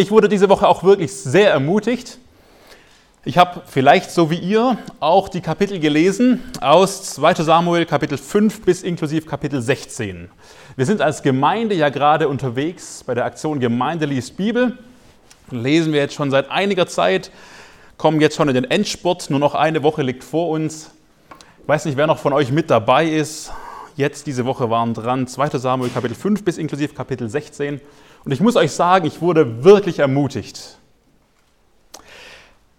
Ich wurde diese Woche auch wirklich sehr ermutigt. Ich habe vielleicht so wie ihr auch die Kapitel gelesen aus 2 Samuel Kapitel 5 bis inklusive Kapitel 16. Wir sind als Gemeinde ja gerade unterwegs bei der Aktion Gemeinde liest Bibel. Lesen wir jetzt schon seit einiger Zeit, kommen jetzt schon in den Endspurt, nur noch eine Woche liegt vor uns. Ich weiß nicht, wer noch von euch mit dabei ist. Jetzt diese Woche waren dran 2 Samuel Kapitel 5 bis inklusive Kapitel 16. Und ich muss euch sagen, ich wurde wirklich ermutigt.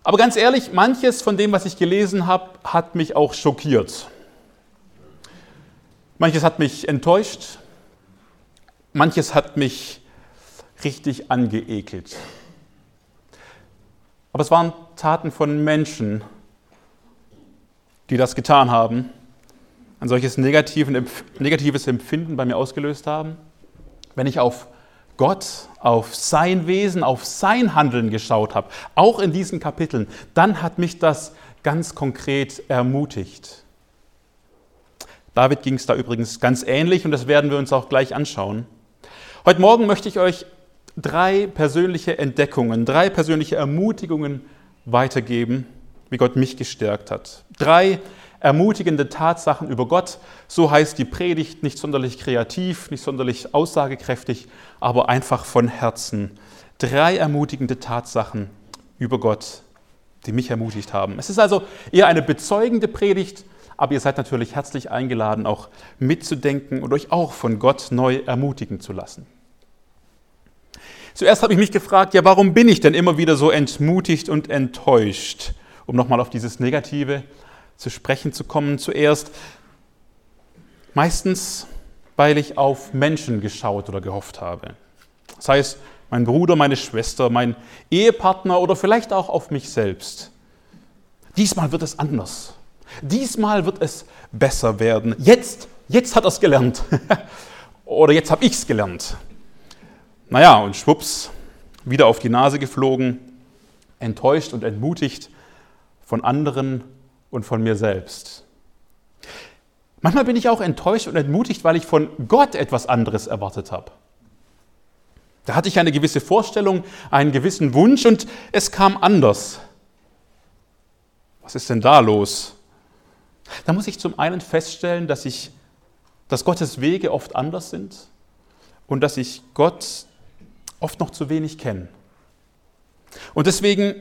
Aber ganz ehrlich, manches von dem, was ich gelesen habe, hat mich auch schockiert. Manches hat mich enttäuscht. Manches hat mich richtig angeekelt. Aber es waren Taten von Menschen, die das getan haben, ein solches negatives Empfinden bei mir ausgelöst haben. Wenn ich auf Gott, auf sein Wesen, auf sein Handeln geschaut habe, auch in diesen Kapiteln, dann hat mich das ganz konkret ermutigt. David ging es da übrigens ganz ähnlich und das werden wir uns auch gleich anschauen. Heute Morgen möchte ich euch drei persönliche Entdeckungen, drei persönliche Ermutigungen weitergeben, wie Gott mich gestärkt hat. Drei ermutigende Tatsachen über Gott. So heißt die Predigt nicht sonderlich kreativ, nicht sonderlich aussagekräftig, aber einfach von Herzen. Drei ermutigende Tatsachen über Gott, die mich ermutigt haben. Es ist also eher eine bezeugende Predigt, aber ihr seid natürlich herzlich eingeladen, auch mitzudenken und euch auch von Gott neu ermutigen zu lassen. Zuerst habe ich mich gefragt, ja, warum bin ich denn immer wieder so entmutigt und enttäuscht? Um nochmal auf dieses Negative zu sprechen zu kommen. Zuerst meistens, weil ich auf Menschen geschaut oder gehofft habe. Sei es mein Bruder, meine Schwester, mein Ehepartner oder vielleicht auch auf mich selbst. Diesmal wird es anders. Diesmal wird es besser werden. Jetzt, jetzt hat er es gelernt. oder jetzt habe ich es gelernt. Naja, und schwupps, wieder auf die Nase geflogen, enttäuscht und entmutigt von anderen und von mir selbst. Manchmal bin ich auch enttäuscht und entmutigt, weil ich von Gott etwas anderes erwartet habe. Da hatte ich eine gewisse Vorstellung, einen gewissen Wunsch und es kam anders. Was ist denn da los? Da muss ich zum einen feststellen, dass, ich, dass Gottes Wege oft anders sind und dass ich Gott oft noch zu wenig kenne. Und deswegen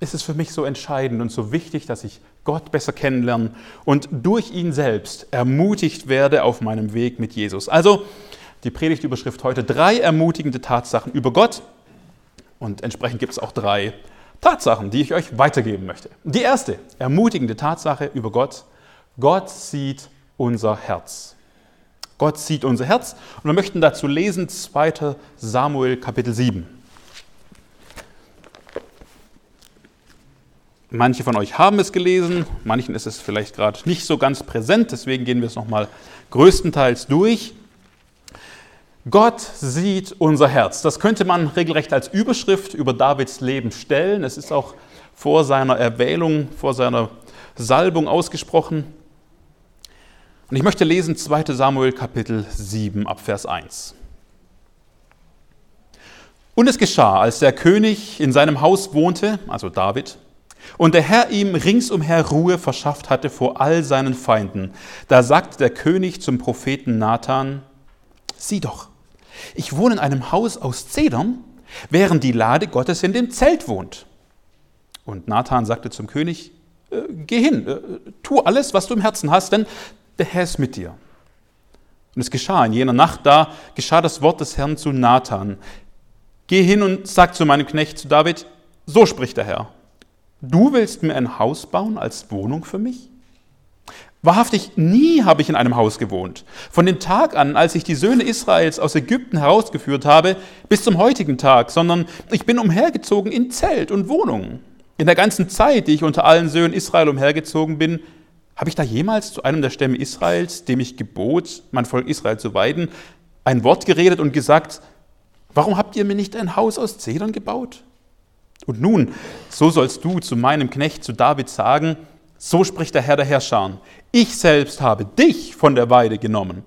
ist es für mich so entscheidend und so wichtig, dass ich Gott besser kennenlerne und durch ihn selbst ermutigt werde auf meinem Weg mit Jesus. Also die Predigtüberschrift heute drei ermutigende Tatsachen über Gott und entsprechend gibt es auch drei Tatsachen, die ich euch weitergeben möchte. Die erste ermutigende Tatsache über Gott, Gott sieht unser Herz. Gott sieht unser Herz und wir möchten dazu lesen 2 Samuel Kapitel 7. Manche von euch haben es gelesen, manchen ist es vielleicht gerade nicht so ganz präsent, deswegen gehen wir es nochmal größtenteils durch. Gott sieht unser Herz. Das könnte man regelrecht als Überschrift über Davids Leben stellen. Es ist auch vor seiner Erwählung, vor seiner Salbung ausgesprochen. Und ich möchte lesen 2 Samuel Kapitel 7 ab Vers 1. Und es geschah, als der König in seinem Haus wohnte, also David, und der Herr ihm ringsumher Ruhe verschafft hatte vor all seinen Feinden. Da sagte der König zum Propheten Nathan, sieh doch, ich wohne in einem Haus aus Zedern, während die Lade Gottes in dem Zelt wohnt. Und Nathan sagte zum König, äh, geh hin, äh, tu alles, was du im Herzen hast, denn der Herr ist mit dir. Und es geschah in jener Nacht, da geschah das Wort des Herrn zu Nathan. Geh hin und sag zu meinem Knecht, zu David, so spricht der Herr. Du willst mir ein Haus bauen als Wohnung für mich? Wahrhaftig, nie habe ich in einem Haus gewohnt. Von dem Tag an, als ich die Söhne Israels aus Ägypten herausgeführt habe, bis zum heutigen Tag, sondern ich bin umhergezogen in Zelt und Wohnungen. In der ganzen Zeit, die ich unter allen Söhnen Israel umhergezogen bin, habe ich da jemals zu einem der Stämme Israels, dem ich gebot, mein Volk Israel zu weiden, ein Wort geredet und gesagt, warum habt ihr mir nicht ein Haus aus Zedern gebaut? Und nun, so sollst du zu meinem Knecht, zu David sagen, so spricht der Herr der Herrscher, ich selbst habe dich von der Weide genommen,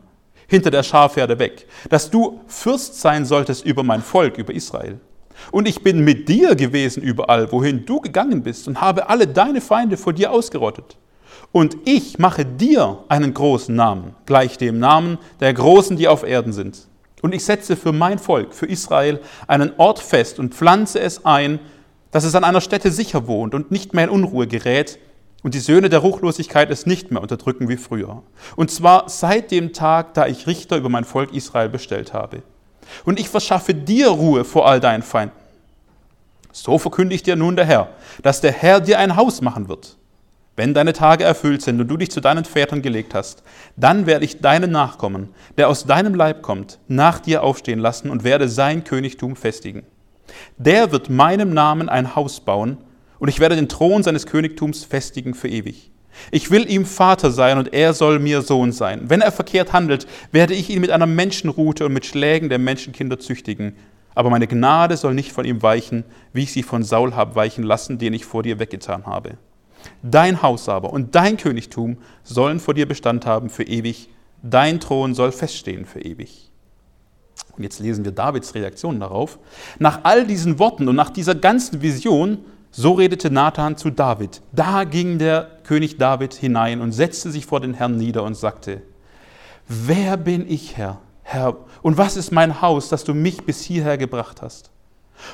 hinter der Schafherde weg, dass du Fürst sein solltest über mein Volk, über Israel. Und ich bin mit dir gewesen überall, wohin du gegangen bist, und habe alle deine Feinde vor dir ausgerottet. Und ich mache dir einen großen Namen, gleich dem Namen der Großen, die auf Erden sind. Und ich setze für mein Volk, für Israel, einen Ort fest und pflanze es ein, dass es an einer Stätte sicher wohnt und nicht mehr in Unruhe gerät und die Söhne der Ruchlosigkeit es nicht mehr unterdrücken wie früher. Und zwar seit dem Tag, da ich Richter über mein Volk Israel bestellt habe. Und ich verschaffe dir Ruhe vor all deinen Feinden. So verkündigt dir nun der Herr, dass der Herr dir ein Haus machen wird. Wenn deine Tage erfüllt sind und du dich zu deinen Vätern gelegt hast, dann werde ich deinen Nachkommen, der aus deinem Leib kommt, nach dir aufstehen lassen und werde sein Königtum festigen. Der wird meinem Namen ein Haus bauen, und ich werde den Thron seines Königtums festigen für ewig. Ich will ihm Vater sein und er soll mir Sohn sein. Wenn er verkehrt handelt, werde ich ihn mit einer Menschenrute und mit Schlägen der Menschenkinder züchtigen. Aber meine Gnade soll nicht von ihm weichen, wie ich sie von Saul habe weichen lassen, den ich vor dir weggetan habe. Dein Haus aber und dein Königtum sollen vor dir Bestand haben für ewig. Dein Thron soll feststehen für ewig. Und jetzt lesen wir Davids Reaktion darauf. Nach all diesen Worten und nach dieser ganzen Vision so redete Nathan zu David. Da ging der König David hinein und setzte sich vor den Herrn nieder und sagte, Wer bin ich, Herr, Herr, und was ist mein Haus, dass du mich bis hierher gebracht hast?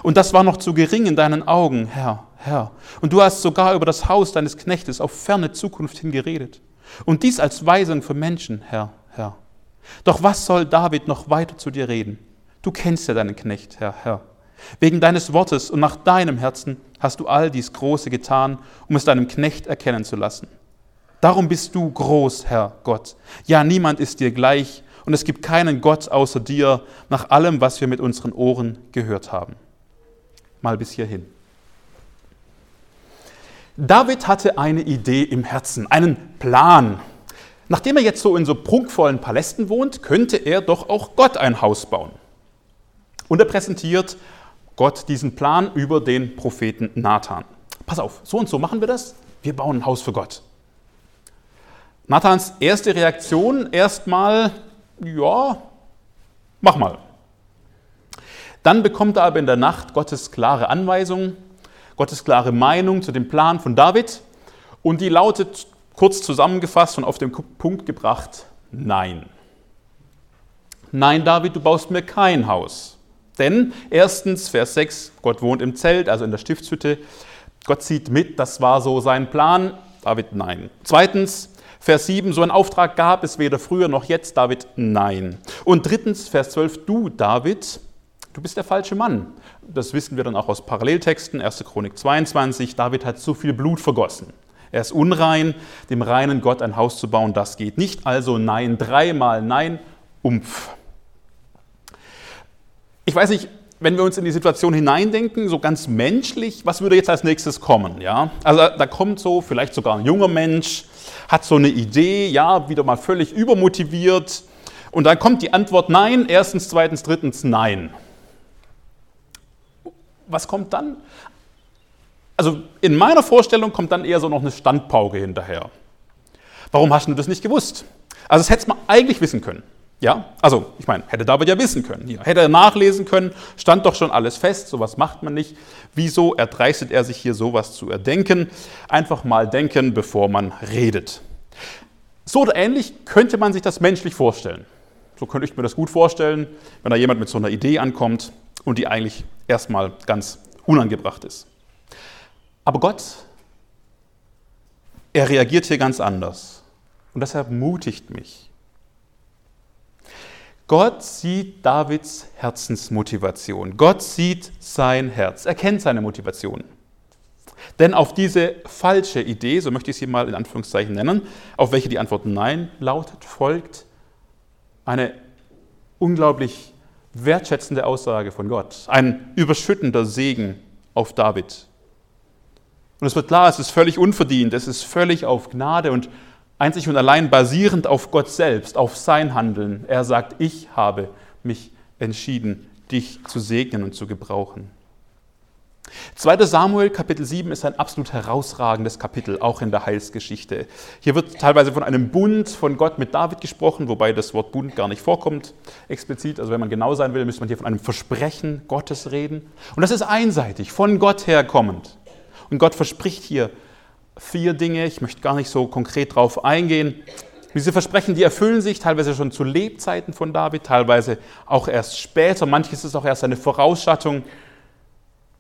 Und das war noch zu gering in deinen Augen, Herr, Herr. Und du hast sogar über das Haus deines Knechtes auf ferne Zukunft hingeredet. Und dies als Weisung für Menschen, Herr, Herr. Doch was soll David noch weiter zu dir reden? Du kennst ja deinen Knecht, Herr, Herr. Wegen deines Wortes und nach deinem Herzen hast du all dies Große getan, um es deinem Knecht erkennen zu lassen. Darum bist du groß, Herr Gott. Ja, niemand ist dir gleich und es gibt keinen Gott außer dir, nach allem, was wir mit unseren Ohren gehört haben. Mal bis hierhin. David hatte eine Idee im Herzen, einen Plan. Nachdem er jetzt so in so prunkvollen Palästen wohnt, könnte er doch auch Gott ein Haus bauen. Und er präsentiert Gott diesen Plan über den Propheten Nathan. Pass auf, so und so machen wir das. Wir bauen ein Haus für Gott. Nathans erste Reaktion erstmal, ja, mach mal. Dann bekommt er aber in der Nacht Gottes klare Anweisung, Gottes klare Meinung zu dem Plan von David und die lautet kurz zusammengefasst und auf den Punkt gebracht, nein. Nein, David, du baust mir kein Haus. Denn erstens, Vers 6, Gott wohnt im Zelt, also in der Stiftshütte. Gott zieht mit, das war so sein Plan. David, nein. Zweitens, Vers 7, so einen Auftrag gab es weder früher noch jetzt. David, nein. Und drittens, Vers 12, du, David, du bist der falsche Mann. Das wissen wir dann auch aus Paralleltexten, 1. Chronik 22. David hat zu viel Blut vergossen. Er ist unrein, dem reinen Gott ein Haus zu bauen, das geht nicht. Also nein, dreimal nein, umpf. Ich weiß nicht, wenn wir uns in die Situation hineindenken, so ganz menschlich, was würde jetzt als nächstes kommen? Ja? Also da kommt so vielleicht sogar ein junger Mensch, hat so eine Idee, ja, wieder mal völlig übermotiviert. Und dann kommt die Antwort nein, erstens, zweitens, drittens nein. Was kommt dann? Also in meiner Vorstellung kommt dann eher so noch eine Standpauke hinterher. Warum hast du das nicht gewusst? Also das hättest du eigentlich wissen können. Ja, also ich meine, hätte David ja wissen können. Ja, hätte er nachlesen können, stand doch schon alles fest, sowas macht man nicht. Wieso erdreistet er sich hier sowas zu erdenken? Einfach mal denken, bevor man redet. So oder ähnlich könnte man sich das menschlich vorstellen. So könnte ich mir das gut vorstellen, wenn da jemand mit so einer Idee ankommt und die eigentlich erstmal ganz unangebracht ist. Aber Gott, er reagiert hier ganz anders. Und deshalb mutigt mich Gott sieht Davids Herzensmotivation. Gott sieht sein Herz. Er kennt seine Motivation. Denn auf diese falsche Idee, so möchte ich sie mal in Anführungszeichen nennen, auf welche die Antwort Nein lautet, folgt eine unglaublich wertschätzende Aussage von Gott. Ein überschüttender Segen auf David. Und es wird klar, es ist völlig unverdient, es ist völlig auf Gnade und einzig und allein basierend auf Gott selbst, auf sein Handeln. Er sagt, ich habe mich entschieden, dich zu segnen und zu gebrauchen. 2. Samuel Kapitel 7 ist ein absolut herausragendes Kapitel, auch in der Heilsgeschichte. Hier wird teilweise von einem Bund von Gott mit David gesprochen, wobei das Wort Bund gar nicht vorkommt explizit. Also wenn man genau sein will, müsste man hier von einem Versprechen Gottes reden. Und das ist einseitig, von Gott her kommend. Und Gott verspricht hier vier Dinge, ich möchte gar nicht so konkret drauf eingehen. Diese Versprechen, die erfüllen sich teilweise schon zu Lebzeiten von David, teilweise auch erst später. Manches ist auch erst eine Vorausschattung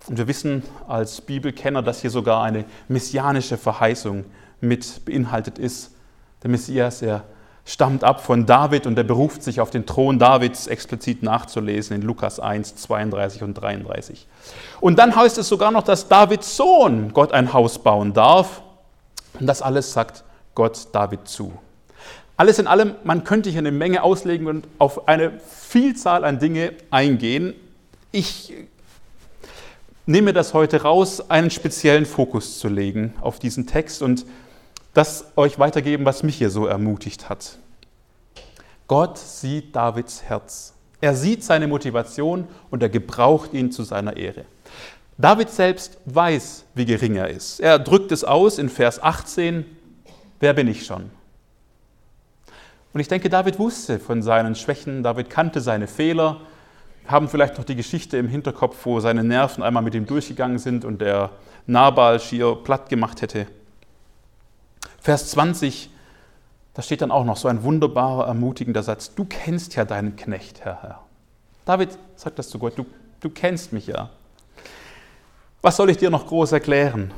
und wir wissen als Bibelkenner, dass hier sogar eine messianische Verheißung mit beinhaltet ist. Der Messias, er stammt ab von David und er beruft sich auf den Thron Davids explizit nachzulesen in Lukas 1, 32 und 33. Und dann heißt es sogar noch, dass Davids Sohn Gott ein Haus bauen darf. Und das alles sagt Gott David zu. Alles in allem, man könnte hier eine Menge auslegen und auf eine Vielzahl an Dinge eingehen. Ich nehme das heute raus, einen speziellen Fokus zu legen auf diesen Text und das euch weitergeben, was mich hier so ermutigt hat. Gott sieht Davids Herz. Er sieht seine Motivation und er gebraucht ihn zu seiner Ehre. David selbst weiß, wie gering er ist. Er drückt es aus in Vers 18, wer bin ich schon? Und ich denke, David wusste von seinen Schwächen, David kannte seine Fehler, haben vielleicht noch die Geschichte im Hinterkopf, wo seine Nerven einmal mit ihm durchgegangen sind und der Nabal schier platt gemacht hätte. Vers 20, da steht dann auch noch so ein wunderbarer, ermutigender Satz. Du kennst ja deinen Knecht, Herr Herr. David sagt das zu Gott, du, du kennst mich ja. Was soll ich dir noch groß erklären?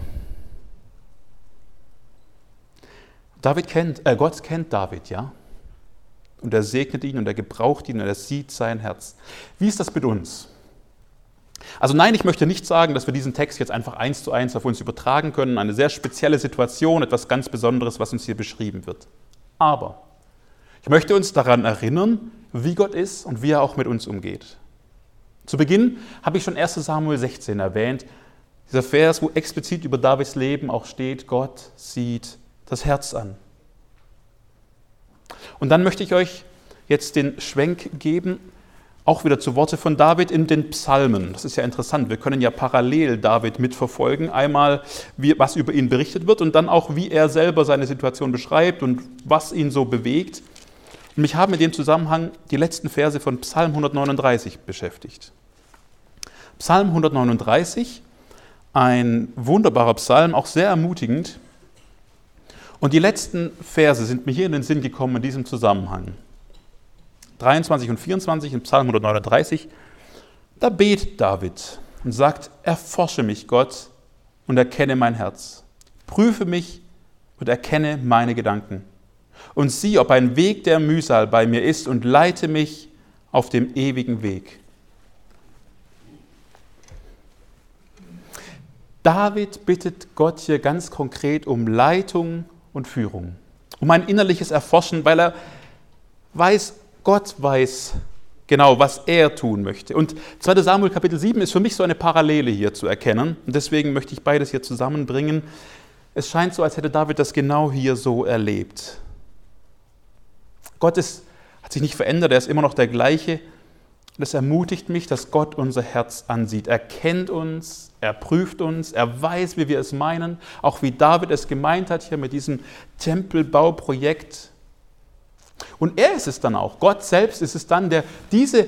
David kennt, äh, Gott kennt David, ja und er segnet ihn und er gebraucht ihn und er sieht sein Herz. Wie ist das mit uns? Also nein, ich möchte nicht sagen, dass wir diesen Text jetzt einfach eins zu eins auf uns übertragen können, eine sehr spezielle Situation, etwas ganz Besonderes, was uns hier beschrieben wird. Aber ich möchte uns daran erinnern, wie Gott ist und wie er auch mit uns umgeht. Zu Beginn habe ich schon 1 Samuel 16 erwähnt, dieser Vers, wo explizit über Davids Leben auch steht, Gott sieht das Herz an. Und dann möchte ich euch jetzt den Schwenk geben, auch wieder zu Worte von David in den Psalmen. Das ist ja interessant. Wir können ja parallel David mitverfolgen. Einmal, wie, was über ihn berichtet wird und dann auch, wie er selber seine Situation beschreibt und was ihn so bewegt. Und mich haben in dem Zusammenhang die letzten Verse von Psalm 139 beschäftigt. Psalm 139, ein wunderbarer Psalm, auch sehr ermutigend. Und die letzten Verse sind mir hier in den Sinn gekommen in diesem Zusammenhang. 23 und 24 in Psalm 139, da betet David und sagt, erforsche mich Gott und erkenne mein Herz. Prüfe mich und erkenne meine Gedanken. Und sieh, ob ein Weg der Mühsal bei mir ist und leite mich auf dem ewigen Weg. David bittet Gott hier ganz konkret um Leitung und Führung, um ein innerliches Erforschen, weil er weiß, Gott weiß genau, was er tun möchte. Und 2 Samuel Kapitel 7 ist für mich so eine Parallele hier zu erkennen. Und deswegen möchte ich beides hier zusammenbringen. Es scheint so, als hätte David das genau hier so erlebt. Gott ist, hat sich nicht verändert, er ist immer noch der gleiche. Das ermutigt mich, dass Gott unser Herz ansieht. Er kennt uns, er prüft uns, er weiß, wie wir es meinen, auch wie David es gemeint hat hier mit diesem Tempelbauprojekt. Und er ist es dann auch, Gott selbst ist es dann, der diese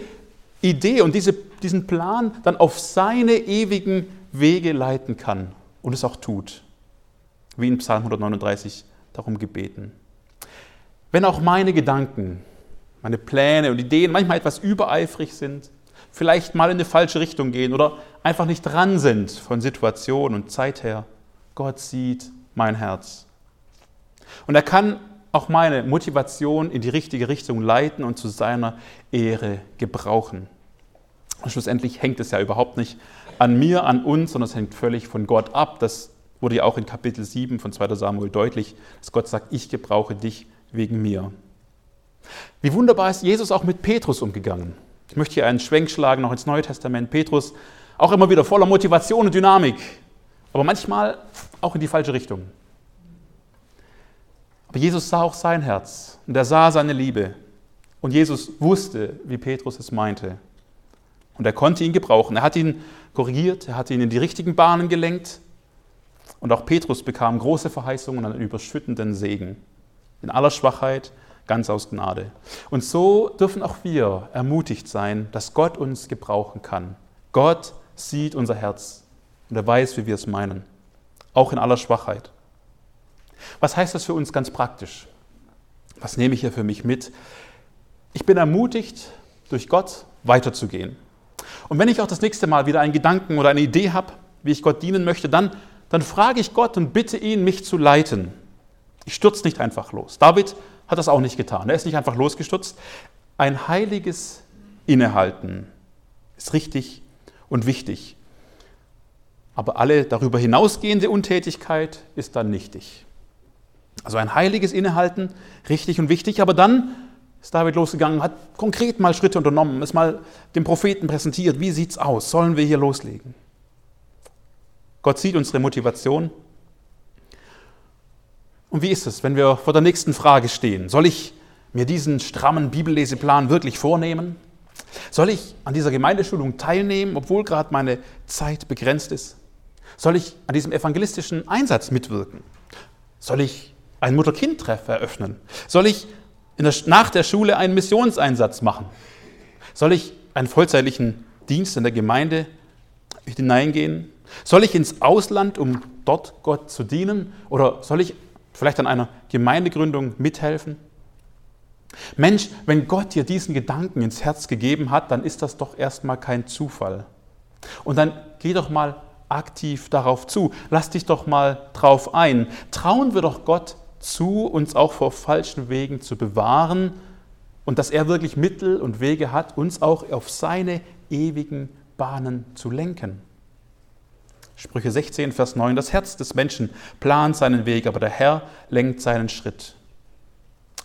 Idee und diese, diesen Plan dann auf seine ewigen Wege leiten kann und es auch tut, wie in Psalm 139 darum gebeten. Wenn auch meine Gedanken meine Pläne und Ideen manchmal etwas übereifrig sind, vielleicht mal in eine falsche Richtung gehen oder einfach nicht dran sind von Situation und Zeit her. Gott sieht mein Herz. Und er kann auch meine Motivation in die richtige Richtung leiten und zu seiner Ehre gebrauchen. Und schlussendlich hängt es ja überhaupt nicht an mir, an uns, sondern es hängt völlig von Gott ab. Das wurde ja auch in Kapitel 7 von 2 Samuel deutlich, dass Gott sagt, ich gebrauche dich wegen mir. Wie wunderbar ist Jesus auch mit Petrus umgegangen. Ich möchte hier einen Schwenk schlagen, noch ins Neue Testament. Petrus, auch immer wieder voller Motivation und Dynamik, aber manchmal auch in die falsche Richtung. Aber Jesus sah auch sein Herz und er sah seine Liebe. Und Jesus wusste, wie Petrus es meinte. Und er konnte ihn gebrauchen. Er hat ihn korrigiert, er hat ihn in die richtigen Bahnen gelenkt. Und auch Petrus bekam große Verheißungen und einen überschüttenden Segen. In aller Schwachheit, ganz aus Gnade. Und so dürfen auch wir ermutigt sein, dass Gott uns gebrauchen kann. Gott sieht unser Herz und er weiß, wie wir es meinen, auch in aller Schwachheit. Was heißt das für uns ganz praktisch? Was nehme ich hier für mich mit? Ich bin ermutigt, durch Gott weiterzugehen. Und wenn ich auch das nächste Mal wieder einen Gedanken oder eine Idee habe, wie ich Gott dienen möchte, dann, dann frage ich Gott und bitte ihn, mich zu leiten. Ich stürze nicht einfach los. David hat das auch nicht getan. Er ist nicht einfach losgestürzt. Ein heiliges Innehalten ist richtig und wichtig. Aber alle darüber hinausgehende Untätigkeit ist dann nichtig. Also ein heiliges Innehalten, richtig und wichtig, aber dann ist David losgegangen, hat konkret mal Schritte unternommen, ist mal dem Propheten präsentiert, wie sieht's aus, sollen wir hier loslegen? Gott sieht unsere Motivation. Und wie ist es, wenn wir vor der nächsten Frage stehen? Soll ich mir diesen strammen Bibelleseplan wirklich vornehmen? Soll ich an dieser Gemeindeschulung teilnehmen, obwohl gerade meine Zeit begrenzt ist? Soll ich an diesem evangelistischen Einsatz mitwirken? Soll ich ein Mutter-Kind-Treff eröffnen? Soll ich der, nach der Schule einen Missionseinsatz machen? Soll ich einen vollzeitlichen Dienst in der Gemeinde hineingehen? Soll ich ins Ausland, um dort Gott zu dienen? Oder soll ich vielleicht an einer Gemeindegründung mithelfen? Mensch, wenn Gott dir diesen Gedanken ins Herz gegeben hat, dann ist das doch erstmal kein Zufall. Und dann geh doch mal aktiv darauf zu. Lass dich doch mal drauf ein. Trauen wir doch Gott zu, uns auch vor falschen Wegen zu bewahren und dass er wirklich Mittel und Wege hat, uns auch auf seine ewigen Bahnen zu lenken. Sprüche 16, Vers 9, das Herz des Menschen plant seinen Weg, aber der Herr lenkt seinen Schritt.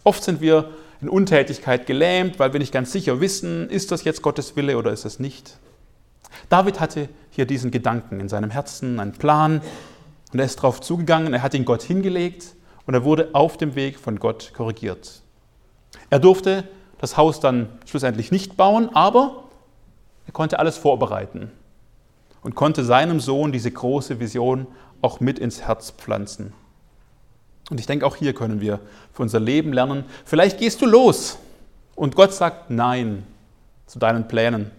Oft sind wir in Untätigkeit gelähmt, weil wir nicht ganz sicher wissen, ist das jetzt Gottes Wille oder ist es nicht. David hatte hier diesen Gedanken in seinem Herzen, einen Plan, und er ist darauf zugegangen, er hat ihn Gott hingelegt und er wurde auf dem Weg von Gott korrigiert. Er durfte das Haus dann schlussendlich nicht bauen, aber er konnte alles vorbereiten und konnte seinem Sohn diese große Vision auch mit ins Herz pflanzen. Und ich denke, auch hier können wir für unser Leben lernen. Vielleicht gehst du los und Gott sagt Nein zu deinen Plänen.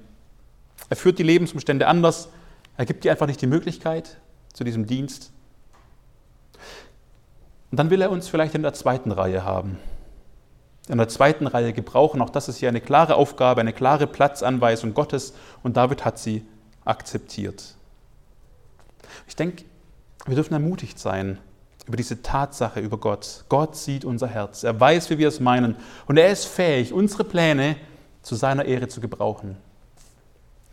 Er führt die Lebensumstände anders. Er gibt dir einfach nicht die Möglichkeit zu diesem Dienst. Und dann will er uns vielleicht in der zweiten Reihe haben. In der zweiten Reihe gebrauchen. Auch das ist hier eine klare Aufgabe, eine klare Platzanweisung Gottes. Und David hat sie akzeptiert. Ich denke, wir dürfen ermutigt sein über diese Tatsache über Gott. Gott sieht unser Herz. Er weiß, wie wir es meinen. Und er ist fähig, unsere Pläne zu seiner Ehre zu gebrauchen.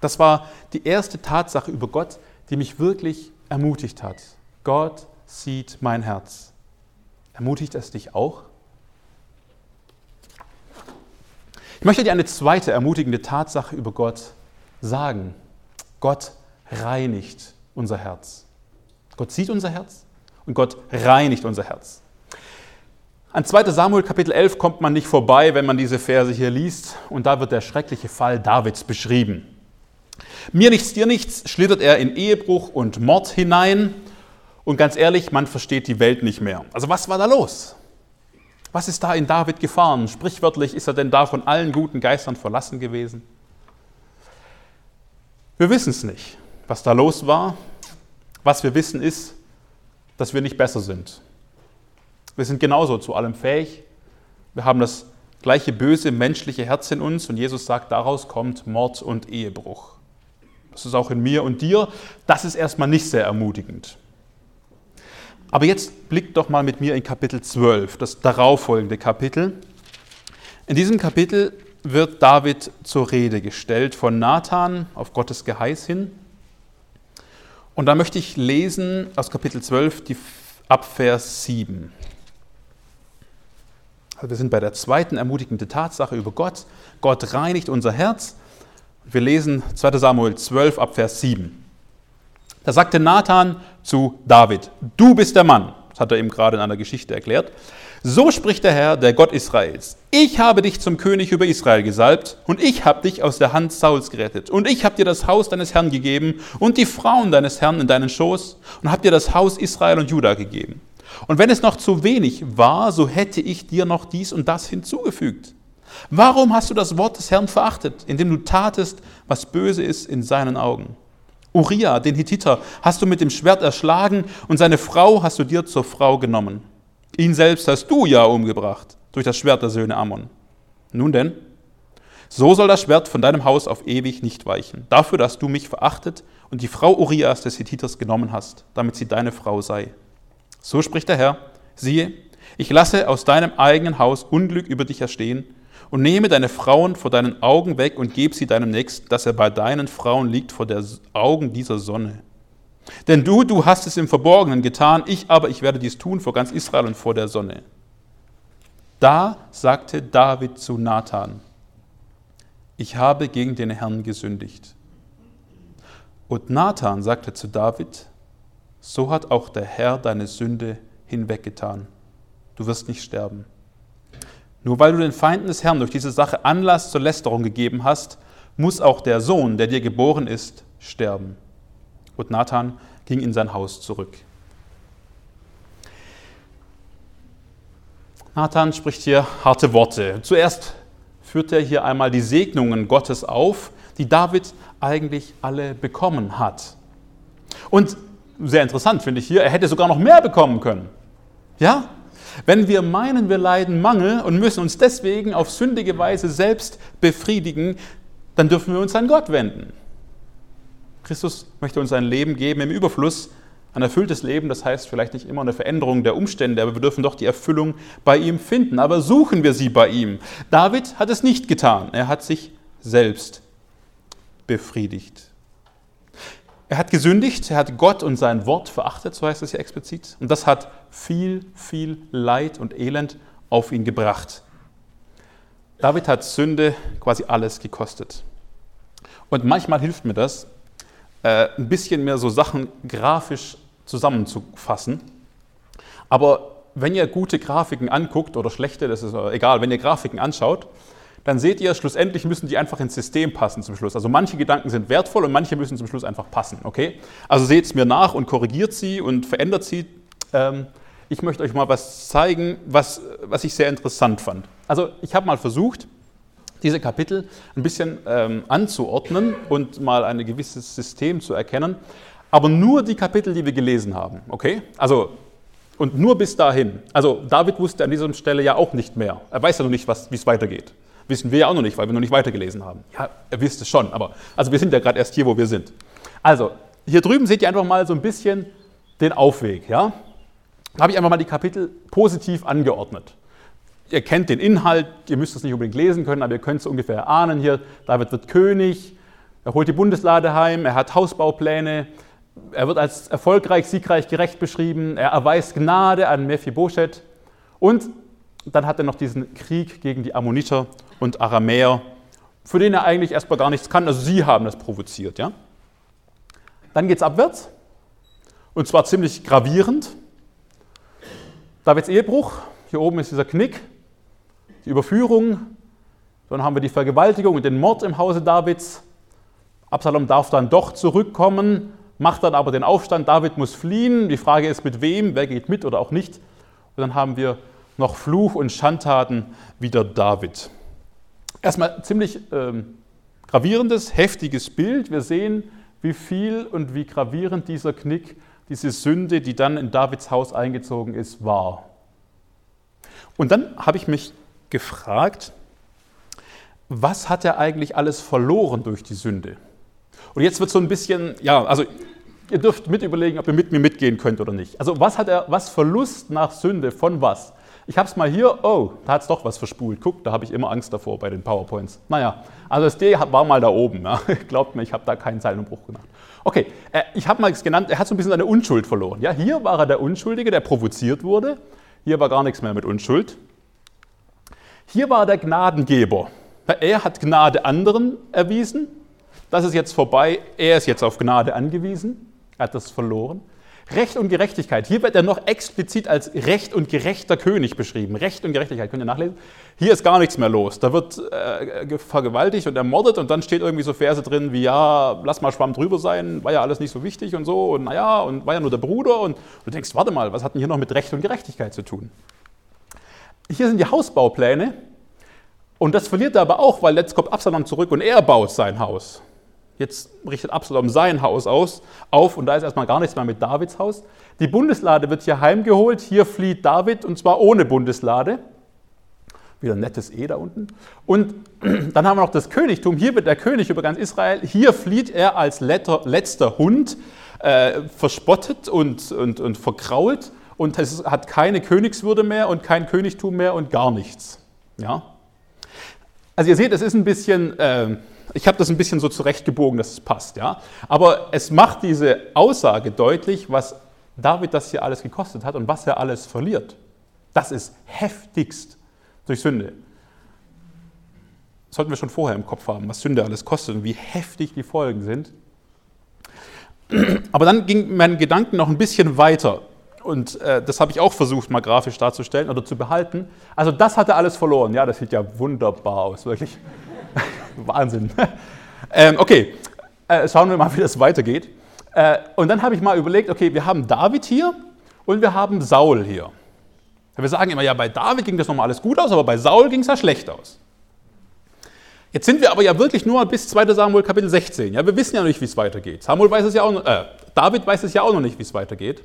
Das war die erste Tatsache über Gott, die mich wirklich ermutigt hat. Gott sieht mein Herz. Ermutigt es dich auch? Ich möchte dir eine zweite ermutigende Tatsache über Gott sagen. Gott reinigt unser Herz. Gott sieht unser Herz und Gott reinigt unser Herz. An 2 Samuel Kapitel 11 kommt man nicht vorbei, wenn man diese Verse hier liest. Und da wird der schreckliche Fall Davids beschrieben. Mir nichts, dir nichts, schlittert er in Ehebruch und Mord hinein. Und ganz ehrlich, man versteht die Welt nicht mehr. Also was war da los? Was ist da in David gefahren? Sprichwörtlich ist er denn da von allen guten Geistern verlassen gewesen? Wir wissen es nicht, was da los war. Was wir wissen ist, dass wir nicht besser sind. Wir sind genauso zu allem fähig. Wir haben das gleiche böse menschliche Herz in uns und Jesus sagt, daraus kommt Mord und Ehebruch. Das ist auch in mir und dir. Das ist erstmal nicht sehr ermutigend. Aber jetzt blickt doch mal mit mir in Kapitel 12, das darauffolgende Kapitel. In diesem Kapitel wird David zur Rede gestellt von Nathan auf Gottes Geheiß hin. Und da möchte ich lesen aus Kapitel 12 die, ab Vers 7. Also wir sind bei der zweiten ermutigenden Tatsache über Gott. Gott reinigt unser Herz. Wir lesen 2 Samuel 12 ab Vers 7. Da sagte Nathan zu David, du bist der Mann, das hat er ihm gerade in einer Geschichte erklärt, So spricht der Herr, der Gott Israels. Ich habe dich zum König über Israel gesalbt und ich habe dich aus der Hand Sauls gerettet. Und ich habe dir das Haus deines Herrn gegeben und die Frauen deines Herrn in deinen Schoß und habe dir das Haus Israel und Juda gegeben. Und wenn es noch zu wenig war, so hätte ich dir noch dies und das hinzugefügt. Warum hast du das Wort des Herrn verachtet, indem du tatest, was böse ist in seinen Augen? Uriah, den Hittiter, hast du mit dem Schwert erschlagen und seine Frau hast du dir zur Frau genommen. Ihn selbst hast du ja umgebracht durch das Schwert der Söhne Ammon. Nun denn, so soll das Schwert von deinem Haus auf ewig nicht weichen, dafür, dass du mich verachtet und die Frau Urias des Hittiters genommen hast, damit sie deine Frau sei. So spricht der Herr, siehe, ich lasse aus deinem eigenen Haus Unglück über dich erstehen und nehme deine Frauen vor deinen Augen weg und gebe sie deinem Nächsten, dass er bei deinen Frauen liegt vor den Augen dieser Sonne. Denn du, du hast es im Verborgenen getan, ich aber, ich werde dies tun vor ganz Israel und vor der Sonne. Da sagte David zu Nathan, ich habe gegen den Herrn gesündigt. Und Nathan sagte zu David, so hat auch der Herr deine Sünde hinweggetan. Du wirst nicht sterben. Nur weil du den Feinden des Herrn durch diese Sache Anlass zur Lästerung gegeben hast, muss auch der Sohn, der dir geboren ist, sterben. Und Nathan ging in sein Haus zurück. Nathan spricht hier harte Worte. Zuerst führt er hier einmal die Segnungen Gottes auf, die David eigentlich alle bekommen hat. Und sehr interessant finde ich hier, er hätte sogar noch mehr bekommen können. Ja? Wenn wir meinen, wir leiden Mangel und müssen uns deswegen auf sündige Weise selbst befriedigen, dann dürfen wir uns an Gott wenden. Christus möchte uns ein Leben geben im Überfluss, ein erfülltes Leben, das heißt vielleicht nicht immer eine Veränderung der Umstände, aber wir dürfen doch die Erfüllung bei ihm finden. Aber suchen wir sie bei ihm. David hat es nicht getan. Er hat sich selbst befriedigt. Er hat gesündigt, er hat Gott und sein Wort verachtet, so heißt es ja explizit. Und das hat viel, viel Leid und Elend auf ihn gebracht. David hat Sünde quasi alles gekostet. Und manchmal hilft mir das, äh, ein bisschen mehr so Sachen grafisch zusammenzufassen. Aber wenn ihr gute Grafiken anguckt oder schlechte, das ist egal, wenn ihr Grafiken anschaut, dann seht ihr, schlussendlich müssen die einfach ins System passen zum Schluss. Also manche Gedanken sind wertvoll und manche müssen zum Schluss einfach passen. Okay? Also seht es mir nach und korrigiert sie und verändert sie. Ähm, ich möchte euch mal was zeigen, was, was ich sehr interessant fand. Also ich habe mal versucht, diese Kapitel ein bisschen ähm, anzuordnen und mal ein gewisses System zu erkennen, aber nur die Kapitel, die wir gelesen haben. Okay? Also und nur bis dahin. Also David wusste an dieser Stelle ja auch nicht mehr. Er weiß ja noch nicht, wie es weitergeht. Wissen wir ja auch noch nicht, weil wir noch nicht weitergelesen haben. Ja, ihr wisst es schon, aber also wir sind ja gerade erst hier, wo wir sind. Also, hier drüben seht ihr einfach mal so ein bisschen den Aufweg. Ja? Da habe ich einfach mal die Kapitel positiv angeordnet. Ihr kennt den Inhalt, ihr müsst es nicht unbedingt lesen können, aber ihr könnt es ungefähr erahnen hier. David wird König, er holt die Bundeslade heim, er hat Hausbaupläne, er wird als erfolgreich, siegreich, gerecht beschrieben, er erweist Gnade an Mephibosheth und dann hat er noch diesen Krieg gegen die Ammoniter und Aramäer, für den er eigentlich erstmal gar nichts kann. Also sie haben das provoziert. Ja? Dann geht es abwärts und zwar ziemlich gravierend. Davids Ehebruch, hier oben ist dieser Knick, die Überführung, dann haben wir die Vergewaltigung und den Mord im Hause Davids. Absalom darf dann doch zurückkommen, macht dann aber den Aufstand, David muss fliehen. Die Frage ist, mit wem, wer geht mit oder auch nicht. Und dann haben wir noch Fluch und Schandtaten wider David. Erstmal ziemlich ähm, gravierendes, heftiges Bild. Wir sehen, wie viel und wie gravierend dieser Knick, diese Sünde, die dann in Davids Haus eingezogen ist, war. Und dann habe ich mich gefragt, was hat er eigentlich alles verloren durch die Sünde? Und jetzt wird so ein bisschen, ja, also ihr dürft mit überlegen, ob ihr mit mir mitgehen könnt oder nicht. Also was hat er, was Verlust nach Sünde von was? Ich habe es mal hier, oh, da hat es doch was verspult. Guck, da habe ich immer Angst davor bei den PowerPoints. Naja, also das D war mal da oben. Ja. Glaubt mir, ich habe da keinen Zeilenumbruch gemacht. Okay, äh, ich habe mal es genannt, er hat so ein bisschen seine Unschuld verloren. Ja, hier war er der Unschuldige, der provoziert wurde. Hier war gar nichts mehr mit Unschuld. Hier war er der Gnadengeber. Er hat Gnade anderen erwiesen. Das ist jetzt vorbei. Er ist jetzt auf Gnade angewiesen. Er hat das verloren. Recht und Gerechtigkeit. Hier wird er noch explizit als Recht und gerechter König beschrieben. Recht und Gerechtigkeit, könnt ihr nachlesen. Hier ist gar nichts mehr los. Da wird äh, vergewaltigt und ermordet und dann steht irgendwie so Verse drin wie, ja, lass mal Schwamm drüber sein, war ja alles nicht so wichtig und so und naja, und war ja nur der Bruder und du denkst, warte mal, was hat denn hier noch mit Recht und Gerechtigkeit zu tun? Hier sind die Hausbaupläne und das verliert er aber auch, weil jetzt kommt Absalom zurück und er baut sein Haus. Jetzt richtet Absalom sein Haus aus, auf und da ist erstmal gar nichts mehr mit Davids Haus. Die Bundeslade wird hier heimgeholt. Hier flieht David und zwar ohne Bundeslade. Wieder ein nettes E da unten. Und dann haben wir noch das Königtum. Hier wird der König über ganz Israel. Hier flieht er als letter, letzter Hund, äh, verspottet und, und, und verkrault und es hat keine Königswürde mehr und kein Königtum mehr und gar nichts. Ja? Also ihr seht, es ist ein bisschen. Äh, ich habe das ein bisschen so zurechtgebogen, dass es passt. Ja? Aber es macht diese Aussage deutlich, was David das hier alles gekostet hat und was er alles verliert. Das ist heftigst durch Sünde. Das sollten wir schon vorher im Kopf haben, was Sünde alles kostet und wie heftig die Folgen sind. Aber dann ging mein Gedanken noch ein bisschen weiter. Und äh, das habe ich auch versucht, mal grafisch darzustellen oder zu behalten. Also das hat er alles verloren. Ja, das sieht ja wunderbar aus, wirklich. Wahnsinn. ähm, okay, äh, schauen wir mal, wie das weitergeht. Äh, und dann habe ich mal überlegt, okay, wir haben David hier und wir haben Saul hier. Wir sagen immer, ja, bei David ging das nochmal alles gut aus, aber bei Saul ging es ja schlecht aus. Jetzt sind wir aber ja wirklich nur bis 2. Samuel Kapitel 16. Ja, wir wissen ja noch nicht, wie es weitergeht. Samuel weiß es ja auch äh, David weiß es ja auch noch nicht, wie es weitergeht.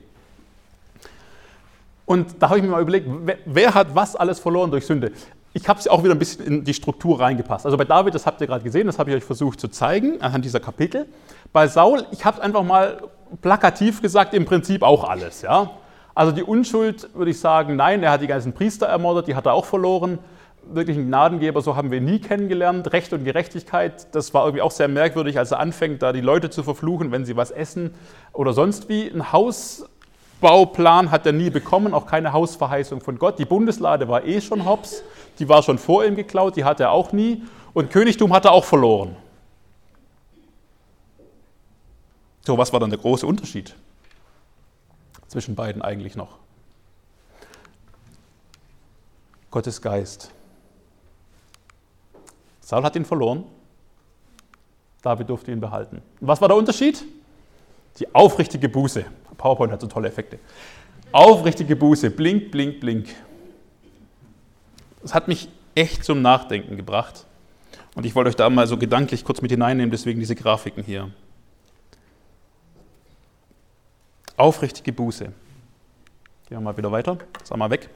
Und da habe ich mir mal überlegt, wer, wer hat was alles verloren durch Sünde? Ich habe es auch wieder ein bisschen in die Struktur reingepasst. Also bei David, das habt ihr gerade gesehen, das habe ich euch versucht zu zeigen anhand dieser Kapitel. Bei Saul, ich habe es einfach mal plakativ gesagt, im Prinzip auch alles. Ja? Also die Unschuld würde ich sagen, nein, er hat die ganzen Priester ermordet, die hat er auch verloren. Wirklich ein Gnadengeber, so haben wir nie kennengelernt. Recht und Gerechtigkeit, das war irgendwie auch sehr merkwürdig, als er anfängt, da die Leute zu verfluchen, wenn sie was essen oder sonst wie. Ein Hausbauplan hat er nie bekommen, auch keine Hausverheißung von Gott. Die Bundeslade war eh schon hops die war schon vor ihm geklaut, die hatte er auch nie. Und Königtum hat er auch verloren. So, was war dann der große Unterschied zwischen beiden eigentlich noch? Gottes Geist. Saul hat ihn verloren, David durfte ihn behalten. Was war der Unterschied? Die aufrichtige Buße. PowerPoint hat so tolle Effekte. Aufrichtige Buße, blink, blink, blink. Das hat mich echt zum Nachdenken gebracht. Und ich wollte euch da mal so gedanklich kurz mit hineinnehmen, deswegen diese Grafiken hier. Aufrichtige Buße. Gehen wir mal wieder weiter, sag mal weg.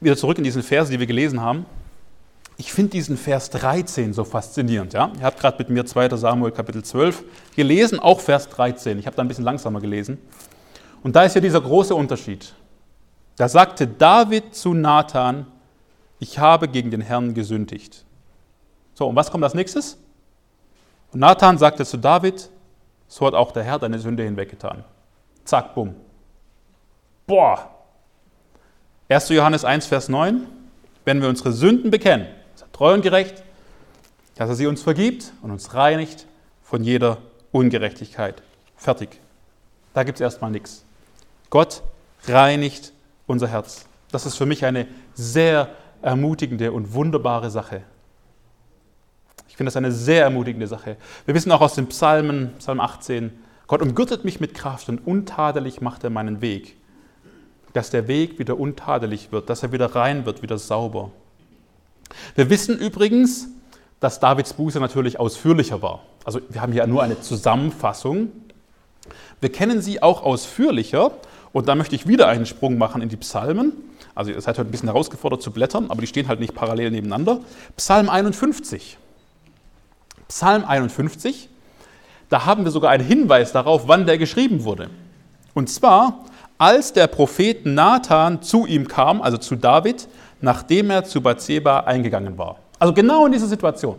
Wieder zurück in diesen Vers, die wir gelesen haben. Ich finde diesen Vers 13 so faszinierend. Ja? Ihr habt gerade mit mir 2. Samuel Kapitel 12 gelesen, auch Vers 13. Ich habe da ein bisschen langsamer gelesen. Und da ist ja dieser große Unterschied. Da sagte David zu Nathan, ich habe gegen den Herrn gesündigt. So, und was kommt als nächstes? Und Nathan sagte zu David, so hat auch der Herr deine Sünde hinweggetan. Zack, bumm. Boah. 1. Johannes 1, Vers 9, wenn wir unsere Sünden bekennen, ist er treu und gerecht, dass er sie uns vergibt und uns reinigt von jeder Ungerechtigkeit. Fertig. Da gibt es erstmal nichts. Gott reinigt unser Herz. Das ist für mich eine sehr ermutigende und wunderbare Sache. Ich finde das eine sehr ermutigende Sache. Wir wissen auch aus den Psalmen, Psalm 18, Gott umgürtet mich mit Kraft und untadelig macht er meinen Weg. Dass der Weg wieder untadelig wird, dass er wieder rein wird, wieder sauber. Wir wissen übrigens, dass Davids Buße natürlich ausführlicher war. Also wir haben hier nur eine Zusammenfassung. Wir kennen sie auch ausführlicher und da möchte ich wieder einen Sprung machen in die Psalmen. Also ihr seid heute ein bisschen herausgefordert zu blättern, aber die stehen halt nicht parallel nebeneinander. Psalm 51. Psalm 51, da haben wir sogar einen Hinweis darauf, wann der geschrieben wurde. Und zwar, als der Prophet Nathan zu ihm kam, also zu David, nachdem er zu Bathseba eingegangen war. Also genau in dieser Situation.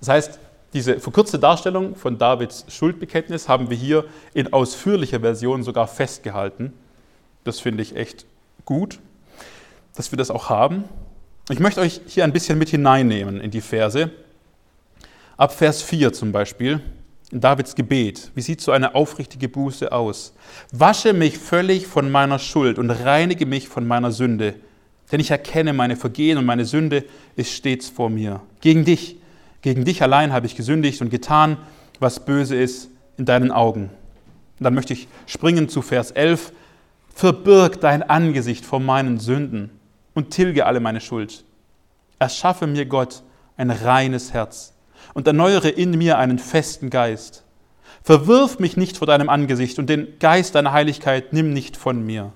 Das heißt, diese verkürzte Darstellung von Davids Schuldbekenntnis haben wir hier in ausführlicher Version sogar festgehalten. Das finde ich echt gut, dass wir das auch haben. Ich möchte euch hier ein bisschen mit hineinnehmen in die Verse. Ab Vers 4 zum Beispiel. in Davids Gebet. Wie sieht so eine aufrichtige Buße aus? Wasche mich völlig von meiner Schuld und reinige mich von meiner Sünde. Denn ich erkenne meine Vergehen und meine Sünde ist stets vor mir. Gegen dich, gegen dich allein habe ich gesündigt und getan, was böse ist in deinen Augen. Und dann möchte ich springen zu Vers 11. Verbirg dein Angesicht vor meinen Sünden und tilge alle meine Schuld. Erschaffe mir Gott ein reines Herz und erneuere in mir einen festen Geist. Verwirf mich nicht vor deinem Angesicht und den Geist deiner Heiligkeit nimm nicht von mir.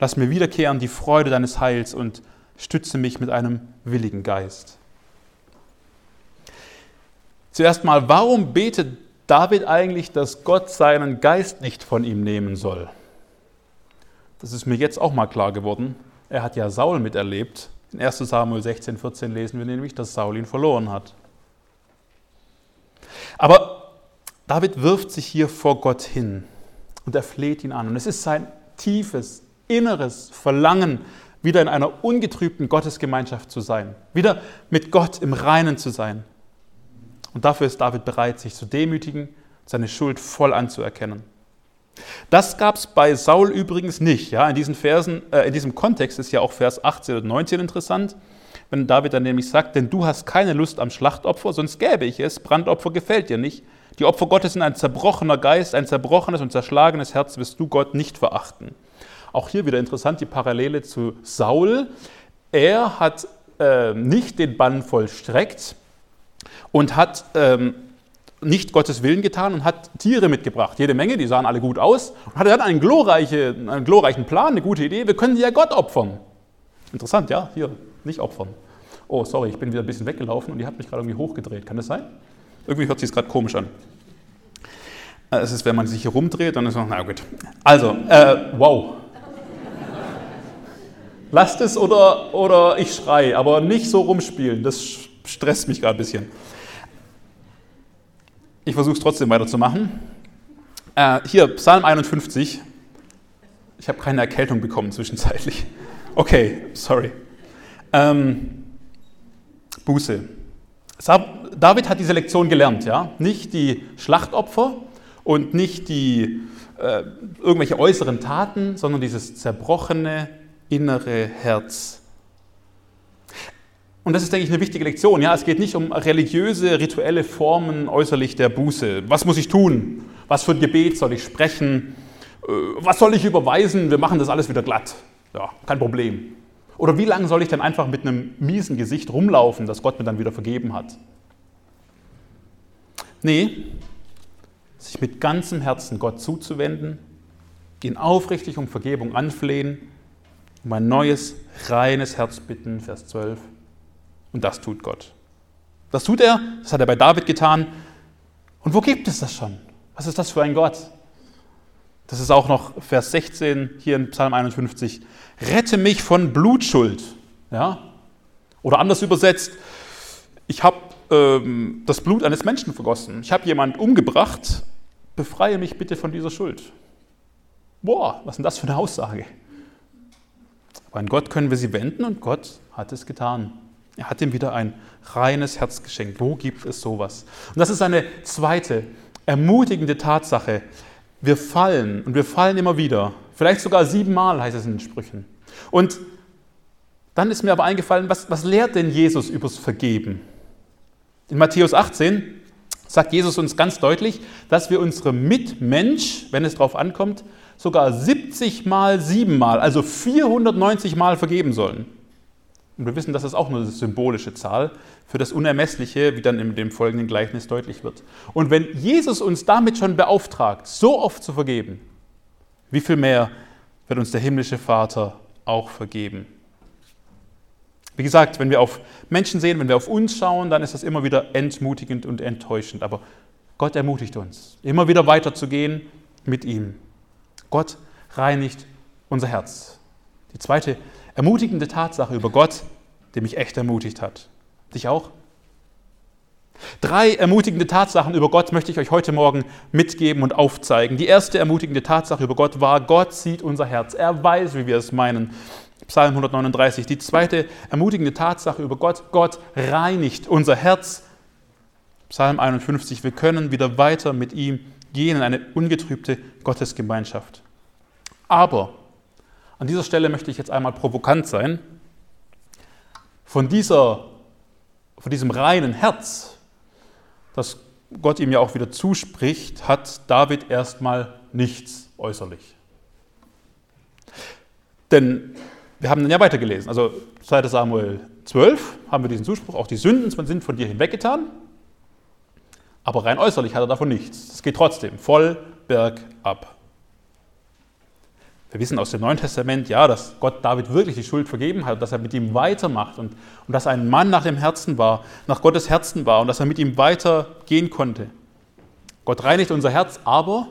Lass mir wiederkehren die Freude deines Heils und stütze mich mit einem willigen Geist. Zuerst mal, warum betet David eigentlich, dass Gott seinen Geist nicht von ihm nehmen soll? Das ist mir jetzt auch mal klar geworden. Er hat ja Saul miterlebt. In 1 Samuel 16, 14 lesen wir nämlich, dass Saul ihn verloren hat. Aber David wirft sich hier vor Gott hin und er fleht ihn an. Und es ist sein tiefes, inneres Verlangen, wieder in einer ungetrübten Gottesgemeinschaft zu sein, wieder mit Gott im Reinen zu sein. Und dafür ist David bereit, sich zu demütigen, seine Schuld voll anzuerkennen. Das gab es bei Saul übrigens nicht. Ja? In, diesen Versen, äh, in diesem Kontext ist ja auch Vers 18 und 19 interessant, wenn David dann nämlich sagt, denn du hast keine Lust am Schlachtopfer, sonst gäbe ich es, Brandopfer gefällt dir nicht. Die Opfer Gottes sind ein zerbrochener Geist, ein zerbrochenes und zerschlagenes Herz wirst du Gott nicht verachten. Auch hier wieder interessant die Parallele zu Saul. Er hat äh, nicht den Bann vollstreckt und hat ähm, nicht Gottes Willen getan und hat Tiere mitgebracht. Jede Menge, die sahen alle gut aus. Und hatte dann einen, glorreiche, einen glorreichen Plan, eine gute Idee. Wir können die ja Gott opfern. Interessant, ja? Hier, nicht opfern. Oh, sorry, ich bin wieder ein bisschen weggelaufen und die hat mich gerade irgendwie hochgedreht. Kann das sein? Irgendwie hört sich es gerade komisch an. Äh, es ist, wenn man sich hier rumdreht, dann ist man, na gut. Also, äh, wow. Lasst es oder, oder ich schrei, aber nicht so rumspielen. Das stresst mich gerade ein bisschen. Ich versuche es trotzdem weiterzumachen. Äh, hier, Psalm 51. Ich habe keine Erkältung bekommen zwischenzeitlich. Okay, sorry. Ähm, Buße. David hat diese Lektion gelernt, ja? Nicht die Schlachtopfer und nicht die äh, irgendwelche äußeren Taten, sondern dieses zerbrochene innere Herz. Und das ist, denke ich, eine wichtige Lektion. Ja, es geht nicht um religiöse, rituelle Formen äußerlich der Buße. Was muss ich tun? Was für ein Gebet soll ich sprechen? Äh, was soll ich überweisen? Wir machen das alles wieder glatt. Ja, kein Problem. Oder wie lange soll ich denn einfach mit einem miesen Gesicht rumlaufen, das Gott mir dann wieder vergeben hat? Nee, sich mit ganzem Herzen Gott zuzuwenden, ihn aufrichtig um Vergebung anflehen, um ein neues, reines Herz bitten, Vers 12. Und das tut Gott. Das tut er, das hat er bei David getan. Und wo gibt es das schon? Was ist das für ein Gott? Das ist auch noch Vers 16 hier in Psalm 51. Rette mich von Blutschuld. Ja? Oder anders übersetzt, ich habe ähm, das Blut eines Menschen vergossen. Ich habe jemanden umgebracht. Befreie mich bitte von dieser Schuld. Boah, was ist denn das für eine Aussage? Aber an Gott können wir sie wenden und Gott hat es getan. Er hat ihm wieder ein reines Herz geschenkt. Wo gibt es sowas? Und das ist eine zweite ermutigende Tatsache. Wir fallen und wir fallen immer wieder. Vielleicht sogar siebenmal heißt es in den Sprüchen. Und dann ist mir aber eingefallen, was, was lehrt denn Jesus übers Vergeben? In Matthäus 18 sagt Jesus uns ganz deutlich, dass wir unserem Mitmensch, wenn es darauf ankommt, sogar 70 mal siebenmal, also 490 Mal vergeben sollen. Und wir wissen, das ist auch nur eine symbolische Zahl für das Unermessliche, wie dann in dem folgenden Gleichnis deutlich wird. Und wenn Jesus uns damit schon beauftragt, so oft zu vergeben, wie viel mehr wird uns der himmlische Vater auch vergeben? Wie gesagt, wenn wir auf Menschen sehen, wenn wir auf uns schauen, dann ist das immer wieder entmutigend und enttäuschend. Aber Gott ermutigt uns, immer wieder weiterzugehen mit ihm. Gott reinigt unser Herz. Die zweite ermutigende Tatsache über Gott, der mich echt ermutigt hat. Dich auch? Drei ermutigende Tatsachen über Gott möchte ich euch heute Morgen mitgeben und aufzeigen. Die erste ermutigende Tatsache über Gott war, Gott sieht unser Herz. Er weiß, wie wir es meinen. Psalm 139. Die zweite ermutigende Tatsache über Gott, Gott reinigt unser Herz. Psalm 51, wir können wieder weiter mit ihm gehen in eine ungetrübte Gottesgemeinschaft. Aber an dieser Stelle möchte ich jetzt einmal provokant sein. Von, dieser, von diesem reinen Herz, das Gott ihm ja auch wieder zuspricht, hat David erstmal nichts äußerlich. Denn wir haben dann ja weitergelesen. Also 2 Samuel 12 haben wir diesen Zuspruch, auch die Sünden sind von dir hinweggetan, aber rein äußerlich hat er davon nichts. Es geht trotzdem voll bergab. Wir wissen aus dem Neuen Testament, ja, dass Gott David wirklich die Schuld vergeben hat, dass er mit ihm weitermacht und, und dass ein Mann nach dem Herzen war, nach Gottes Herzen war und dass er mit ihm weitergehen konnte. Gott reinigt unser Herz, aber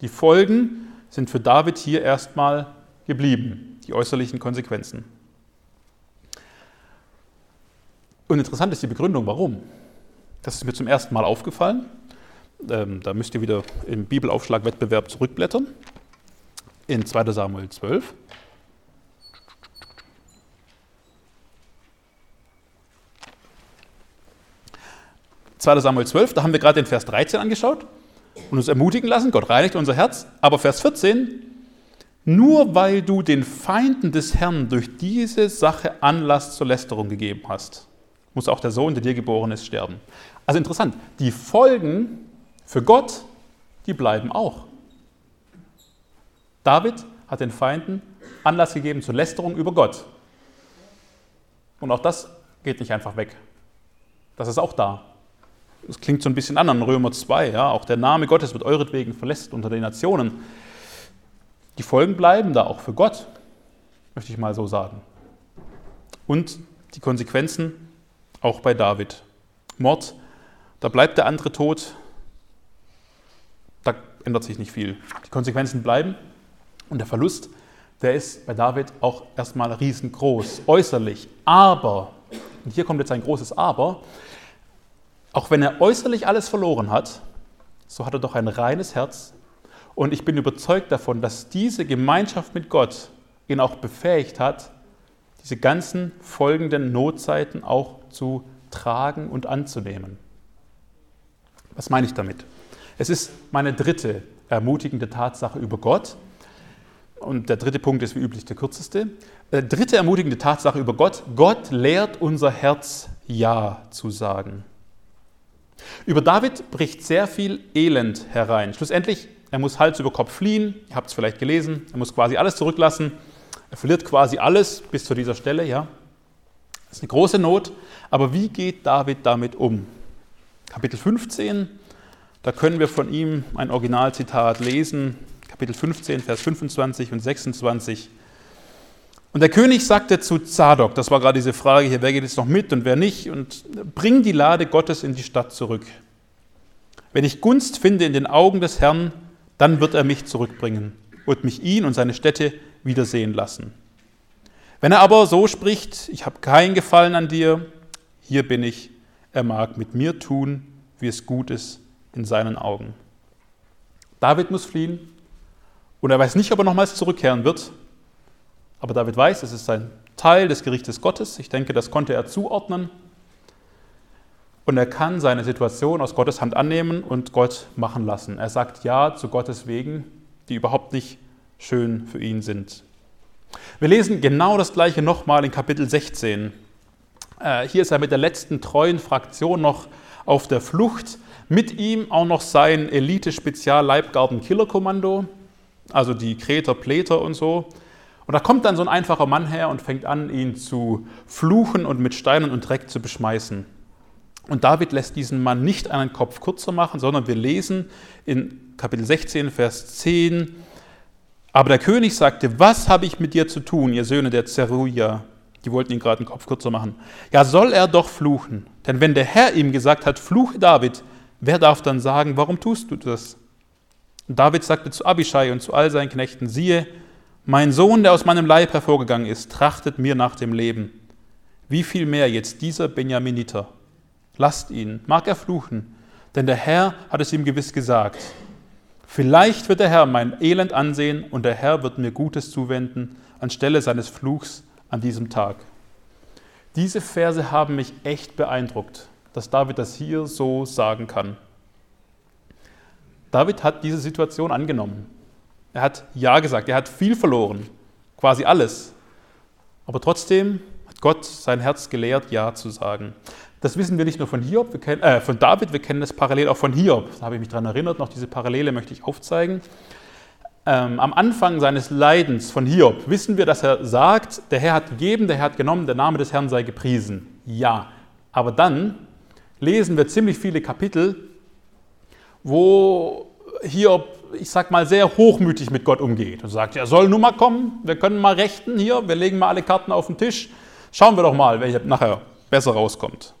die Folgen sind für David hier erstmal geblieben, die äußerlichen Konsequenzen. Und interessant ist die Begründung, warum. Das ist mir zum ersten Mal aufgefallen. Ähm, da müsst ihr wieder im Bibelaufschlagwettbewerb zurückblättern in 2 Samuel 12. Zweiter Samuel 12, da haben wir gerade den Vers 13 angeschaut und uns ermutigen lassen, Gott reinigt unser Herz. Aber Vers 14, nur weil du den Feinden des Herrn durch diese Sache Anlass zur Lästerung gegeben hast, muss auch der Sohn, der dir geboren ist, sterben. Also interessant, die Folgen für Gott, die bleiben auch. David hat den Feinden Anlass gegeben zur Lästerung über Gott. Und auch das geht nicht einfach weg. Das ist auch da. Das klingt so ein bisschen an an Römer 2. Ja? Auch der Name Gottes wird euretwegen verlässt unter den Nationen. Die Folgen bleiben da auch für Gott, möchte ich mal so sagen. Und die Konsequenzen auch bei David. Mord, da bleibt der andere tot, da ändert sich nicht viel. Die Konsequenzen bleiben. Und der Verlust, der ist bei David auch erstmal riesengroß, äußerlich. Aber, und hier kommt jetzt ein großes Aber, auch wenn er äußerlich alles verloren hat, so hat er doch ein reines Herz. Und ich bin überzeugt davon, dass diese Gemeinschaft mit Gott ihn auch befähigt hat, diese ganzen folgenden Notzeiten auch zu tragen und anzunehmen. Was meine ich damit? Es ist meine dritte ermutigende Tatsache über Gott, und der dritte Punkt ist wie üblich der kürzeste. Äh, dritte ermutigende Tatsache über Gott. Gott lehrt unser Herz Ja zu sagen. Über David bricht sehr viel Elend herein. Schlussendlich, er muss Hals über Kopf fliehen. Ihr habt es vielleicht gelesen. Er muss quasi alles zurücklassen. Er verliert quasi alles bis zu dieser Stelle. Ja. Das ist eine große Not. Aber wie geht David damit um? Kapitel 15, da können wir von ihm ein Originalzitat lesen. Kapitel 15, Vers 25 und 26. Und der König sagte zu Zadok, das war gerade diese Frage hier, wer geht jetzt noch mit und wer nicht, und bring die Lade Gottes in die Stadt zurück. Wenn ich Gunst finde in den Augen des Herrn, dann wird er mich zurückbringen und mich ihn und seine Städte wiedersehen lassen. Wenn er aber so spricht, ich habe keinen Gefallen an dir, hier bin ich, er mag mit mir tun, wie es gut ist in seinen Augen. David muss fliehen, und er weiß nicht, ob er nochmals zurückkehren wird. Aber David weiß, es ist ein Teil des Gerichtes Gottes. Ich denke, das konnte er zuordnen. Und er kann seine Situation aus Gottes Hand annehmen und Gott machen lassen. Er sagt Ja zu Gottes Wegen, die überhaupt nicht schön für ihn sind. Wir lesen genau das gleiche nochmal in Kapitel 16. Äh, hier ist er mit der letzten treuen Fraktion noch auf der Flucht. Mit ihm auch noch sein Elite-Spezial-Leibgarden-Killerkommando also die Kreter, Pläter und so. Und da kommt dann so ein einfacher Mann her und fängt an, ihn zu fluchen und mit Steinen und Dreck zu beschmeißen. Und David lässt diesen Mann nicht einen Kopf kürzer machen, sondern wir lesen in Kapitel 16, Vers 10, aber der König sagte, was habe ich mit dir zu tun, ihr Söhne der Zeruja? Die wollten ihn gerade einen Kopf kürzer machen. Ja, soll er doch fluchen. Denn wenn der Herr ihm gesagt hat, fluche David, wer darf dann sagen, warum tust du das? Und David sagte zu Abishai und zu all seinen Knechten, siehe, mein Sohn, der aus meinem Leib hervorgegangen ist, trachtet mir nach dem Leben. Wie viel mehr jetzt dieser Benjaminiter? Lasst ihn, mag er fluchen, denn der Herr hat es ihm gewiss gesagt. Vielleicht wird der Herr mein Elend ansehen und der Herr wird mir Gutes zuwenden anstelle seines Fluchs an diesem Tag. Diese Verse haben mich echt beeindruckt. dass David das hier so sagen kann. David hat diese Situation angenommen. Er hat Ja gesagt, er hat viel verloren, quasi alles. Aber trotzdem hat Gott sein Herz gelehrt, Ja zu sagen. Das wissen wir nicht nur von Hiob, kennen, äh, von David, wir kennen das parallel auch von Hiob. Da habe ich mich daran erinnert, noch diese Parallele möchte ich aufzeigen. Ähm, am Anfang seines Leidens von Hiob wissen wir, dass er sagt, der Herr hat gegeben, der Herr hat genommen, der Name des Herrn sei gepriesen. Ja, aber dann lesen wir ziemlich viele Kapitel, wo Hiob, ich sag mal, sehr hochmütig mit Gott umgeht und sagt, er soll nun mal kommen, wir können mal rechten hier, wir legen mal alle Karten auf den Tisch, schauen wir doch mal, wer nachher besser rauskommt.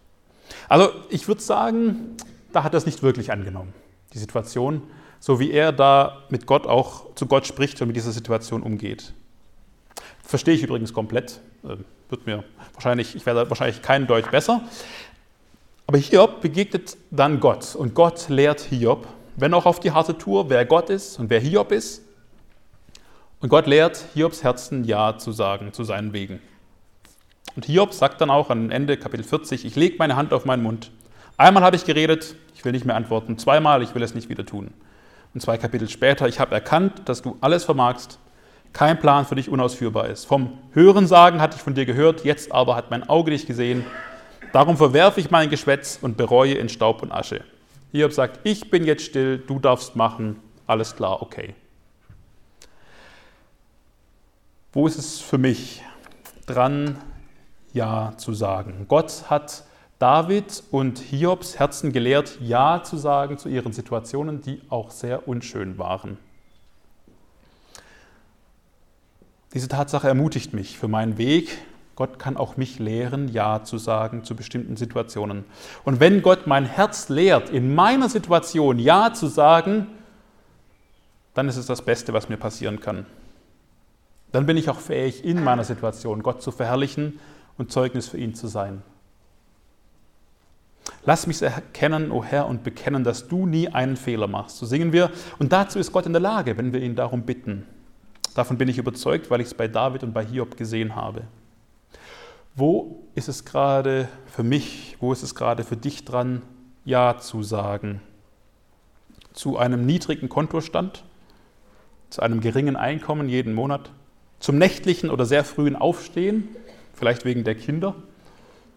Also ich würde sagen, da hat er es nicht wirklich angenommen, die Situation, so wie er da mit Gott auch zu Gott spricht und mit dieser Situation umgeht. Verstehe ich übrigens komplett, äh, wird mir wahrscheinlich, ich werde wahrscheinlich keinen Deutsch besser. Aber Hiob begegnet dann Gott und Gott lehrt Hiob, wenn auch auf die harte Tour, wer Gott ist und wer Hiob ist. Und Gott lehrt Hiobs Herzen Ja zu sagen zu seinen Wegen. Und Hiob sagt dann auch am Ende Kapitel 40, ich lege meine Hand auf meinen Mund. Einmal habe ich geredet, ich will nicht mehr antworten. Zweimal, ich will es nicht wieder tun. Und zwei Kapitel später, ich habe erkannt, dass du alles vermagst, kein Plan für dich unausführbar ist. Vom Hörensagen hatte ich von dir gehört, jetzt aber hat mein Auge dich gesehen. Darum verwerfe ich mein Geschwätz und bereue in Staub und Asche. Hiob sagt, ich bin jetzt still, du darfst machen, alles klar, okay. Wo ist es für mich dran, ja zu sagen. Gott hat David und Hiobs Herzen gelehrt, Ja zu sagen zu ihren Situationen, die auch sehr unschön waren. Diese Tatsache ermutigt mich für meinen Weg. Gott kann auch mich lehren, Ja zu sagen zu bestimmten Situationen. Und wenn Gott mein Herz lehrt, in meiner Situation Ja zu sagen, dann ist es das Beste, was mir passieren kann. Dann bin ich auch fähig, in meiner Situation Gott zu verherrlichen und Zeugnis für ihn zu sein. Lass mich erkennen, o oh Herr, und bekennen, dass du nie einen Fehler machst. So singen wir. Und dazu ist Gott in der Lage, wenn wir ihn darum bitten. Davon bin ich überzeugt, weil ich es bei David und bei Hiob gesehen habe. Wo ist es gerade für mich, wo ist es gerade für dich dran, Ja zu sagen? Zu einem niedrigen Kontostand? Zu einem geringen Einkommen jeden Monat? Zum nächtlichen oder sehr frühen Aufstehen? vielleicht wegen der Kinder.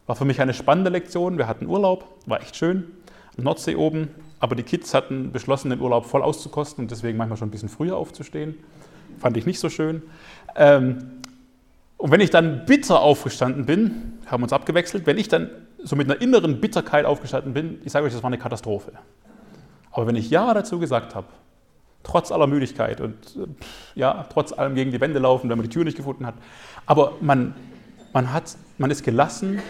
War für mich eine spannende Lektion. Wir hatten Urlaub, war echt schön, Nordsee oben, aber die Kids hatten beschlossen, den Urlaub voll auszukosten und deswegen manchmal schon ein bisschen früher aufzustehen. Fand ich nicht so schön. Ähm, und wenn ich dann bitter aufgestanden bin, haben uns abgewechselt, wenn ich dann so mit einer inneren Bitterkeit aufgestanden bin, ich sage euch, das war eine Katastrophe. Aber wenn ich Ja dazu gesagt habe, trotz aller Müdigkeit und ja, trotz allem gegen die Wände laufen, wenn man die Tür nicht gefunden hat, aber man man, hat, man ist gelassen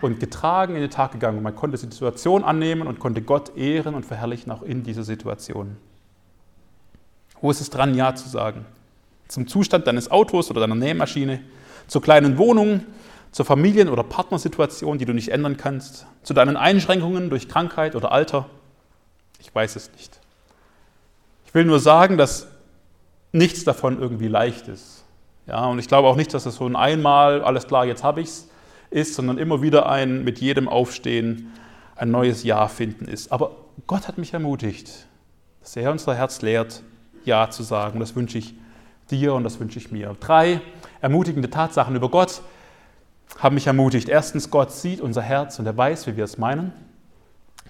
und getragen in den Tag gegangen. Man konnte die Situation annehmen und konnte Gott ehren und verherrlichen auch in dieser Situation. Wo ist es dran, Ja zu sagen? Zum Zustand deines Autos oder deiner Nähmaschine, zur kleinen Wohnung, zur Familien- oder Partnersituation, die du nicht ändern kannst, zu deinen Einschränkungen durch Krankheit oder Alter? Ich weiß es nicht. Ich will nur sagen, dass nichts davon irgendwie leicht ist. Ja, und ich glaube auch nicht, dass es so ein einmal, alles klar, jetzt habe ich es ist, sondern immer wieder ein mit jedem Aufstehen ein neues Ja finden ist. Aber Gott hat mich ermutigt, dass er unser Herz lehrt, Ja zu sagen. Das wünsche ich dir und das wünsche ich mir. Drei ermutigende Tatsachen über Gott haben mich ermutigt. Erstens, Gott sieht unser Herz und er weiß, wie wir es meinen.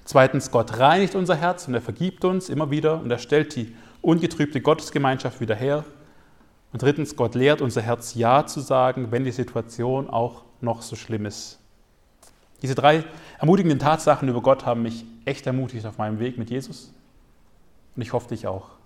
Zweitens, Gott reinigt unser Herz und er vergibt uns immer wieder und er stellt die ungetrübte Gottesgemeinschaft wieder her. Und drittens, Gott lehrt unser Herz Ja zu sagen, wenn die Situation auch noch so schlimm ist. Diese drei ermutigenden Tatsachen über Gott haben mich echt ermutigt auf meinem Weg mit Jesus. Und ich hoffe dich auch.